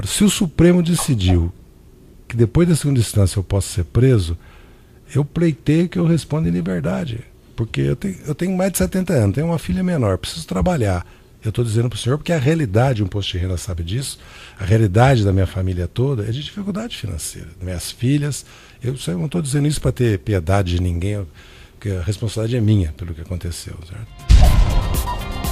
Agora, se o Supremo decidiu que depois da segunda instância eu posso ser preso, eu pleiteio que eu responda em liberdade. Porque eu tenho, eu tenho mais de 70 anos, tenho uma filha menor, preciso trabalhar. Eu estou dizendo para o senhor porque a realidade, um posto de renda sabe disso, a realidade da minha família toda é de dificuldade financeira. Minhas filhas, eu, eu não estou dizendo isso para ter piedade de ninguém, porque a responsabilidade é minha pelo que aconteceu. Certo?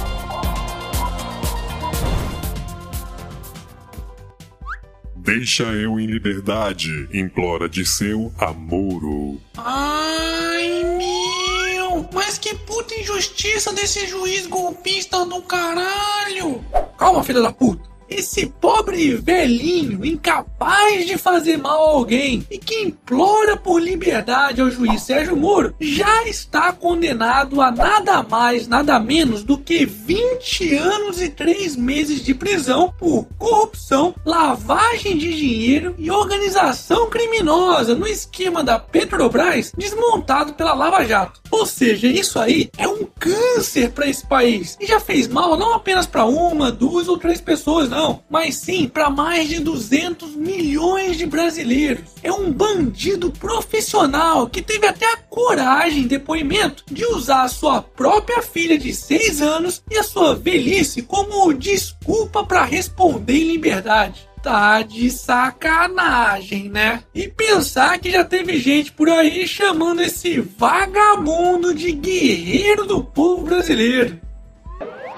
Deixa eu em liberdade, implora de seu Amoro. Ai, meu! Mas que puta injustiça desse juiz golpista do caralho! Calma, filha da puta! Esse pobre velhinho incapaz de fazer mal a alguém e que implora por liberdade ao juiz Sérgio Moro já está condenado a nada mais, nada menos do que 20 anos e 3 meses de prisão por corrupção, lavagem de dinheiro e organização criminosa no esquema da Petrobras desmontado pela Lava Jato. Ou seja, isso aí é um câncer para esse país e já fez mal não apenas para uma, duas ou três pessoas, não, mas sim para mais de 200 milhões de brasileiros. É um bandido profissional que teve até a coragem, depoimento, de usar a sua própria filha de 6 anos e a sua velhice como desculpa para responder em liberdade. Tá de sacanagem, né? E pensar que já teve gente por aí chamando esse vagabundo de guerreiro do povo brasileiro.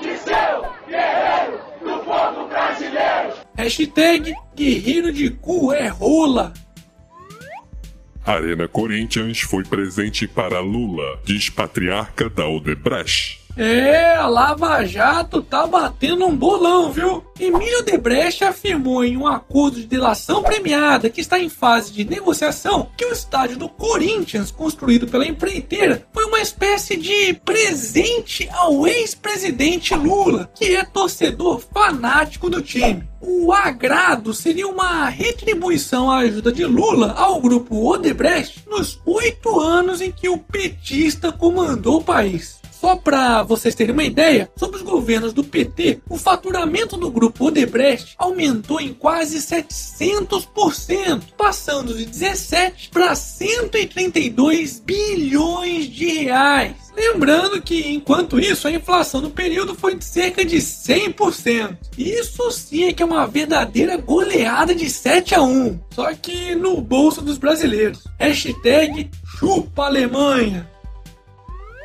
De seu guerreiro do povo brasileiro. Hashtag guerreiro de cu é rola. Arena Corinthians foi presente para Lula, diz patriarca da Odebrecht. É, a Lava Jato tá batendo um bolão, viu? Emílio Debrecht afirmou em um acordo de delação premiada que está em fase de negociação que o estádio do Corinthians, construído pela empreiteira, foi uma espécie de presente ao ex-presidente Lula, que é torcedor fanático do time. O agrado seria uma retribuição à ajuda de Lula ao grupo Odebrecht nos oito anos em que o petista comandou o país. Só para vocês terem uma ideia, sobre os governos do PT, o faturamento do grupo Odebrecht aumentou em quase 700%, passando de 17 para 132 bilhões de reais. Lembrando que, enquanto isso, a inflação no período foi de cerca de 100%. Isso sim é que é uma verdadeira goleada de 7 a 1. Só que no bolso dos brasileiros. Hashtag chupa Alemanha.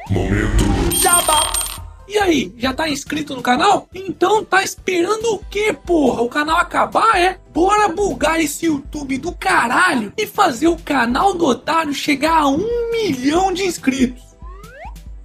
Momento Jabá. E aí, já tá inscrito no canal? Então tá esperando o que, porra? O canal acabar, é? Bora bugar esse YouTube do caralho e fazer o canal do Otário chegar a um milhão de inscritos.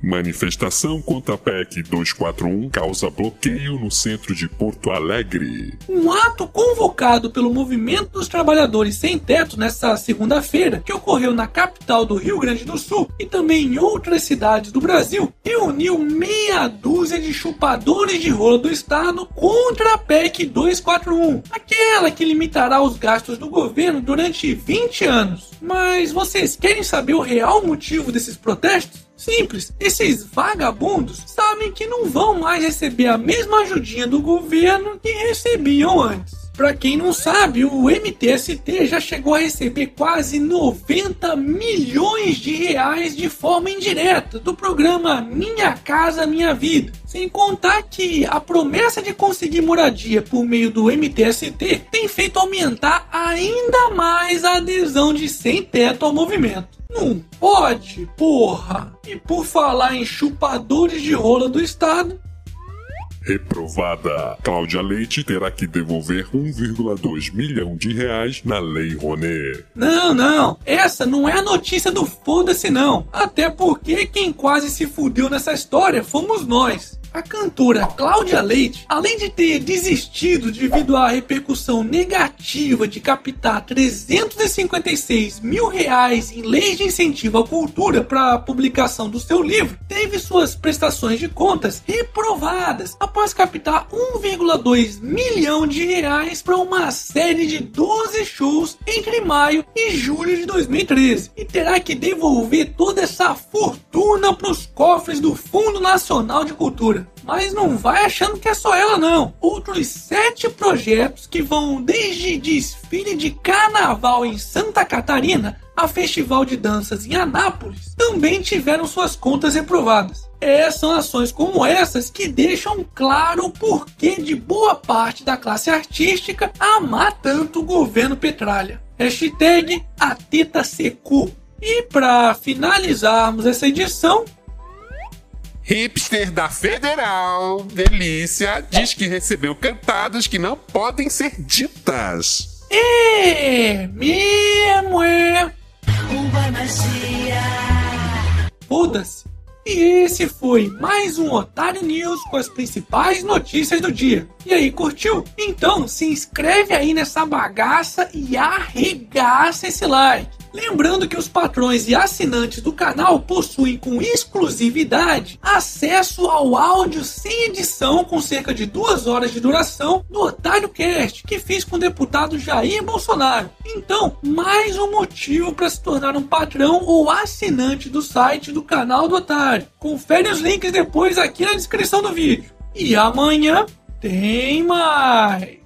Manifestação contra a PEC 241 causa bloqueio no centro de Porto Alegre. Um ato convocado pelo Movimento dos Trabalhadores Sem Teto nesta segunda-feira, que ocorreu na capital do Rio Grande do Sul e também em outras cidades do Brasil, reuniu meia dúzia de chupadores de rola do Estado contra a PEC 241, aquela que limitará os gastos do governo durante 20 anos. Mas vocês querem saber o real motivo desses protestos? Simples, esses vagabundos sabem que não vão mais receber a mesma ajudinha do governo que recebiam antes. Para quem não sabe, o MTST já chegou a receber quase 90 milhões de reais de forma indireta do programa Minha Casa Minha Vida. Sem contar que a promessa de conseguir moradia por meio do MTST tem feito aumentar ainda mais a adesão de sem teto ao movimento. Não pode, porra! E por falar em chupadores de rola do Estado, Reprovada. Cláudia Leite terá que devolver 1,2 milhão de reais na Lei Rouanet. Não, não. Essa não é a notícia do foda-se, não. Até porque quem quase se fudeu nessa história fomos nós. A cantora Cláudia Leite, além de ter desistido devido à repercussão negativa de captar 356 mil reais em leis de incentivo à cultura para a publicação do seu livro, teve suas prestações de contas reprovadas após captar 1,2 milhão de reais para uma série de 12 shows entre maio e julho de 2013 e terá que devolver toda essa fortuna para os cofres do Fundo Nacional de Cultura. Mas não vai achando que é só ela, não. Outros sete projetos que vão desde desfile de carnaval em Santa Catarina a festival de danças em Anápolis também tiveram suas contas reprovadas. É, são ações como essas que deixam claro o porquê de boa parte da classe artística amar tanto o governo Petralha. Hashtag AtetaSecu. E para finalizarmos essa edição, Hipster da Federal, delícia, diz que recebeu cantadas que não podem ser ditas. é mesmo é. Foda-se. E esse foi mais um Otário News com as principais notícias do dia. E aí, curtiu? Então se inscreve aí nessa bagaça e arregaça esse like. Lembrando que os patrões e assinantes do canal possuem com exclusividade acesso ao áudio sem edição com cerca de duas horas de duração do Otário Cast que fiz com o deputado Jair Bolsonaro. Então, mais um motivo para se tornar um patrão ou assinante do site do canal do Otário. Confere os links depois aqui na descrição do vídeo. E amanhã tem mais!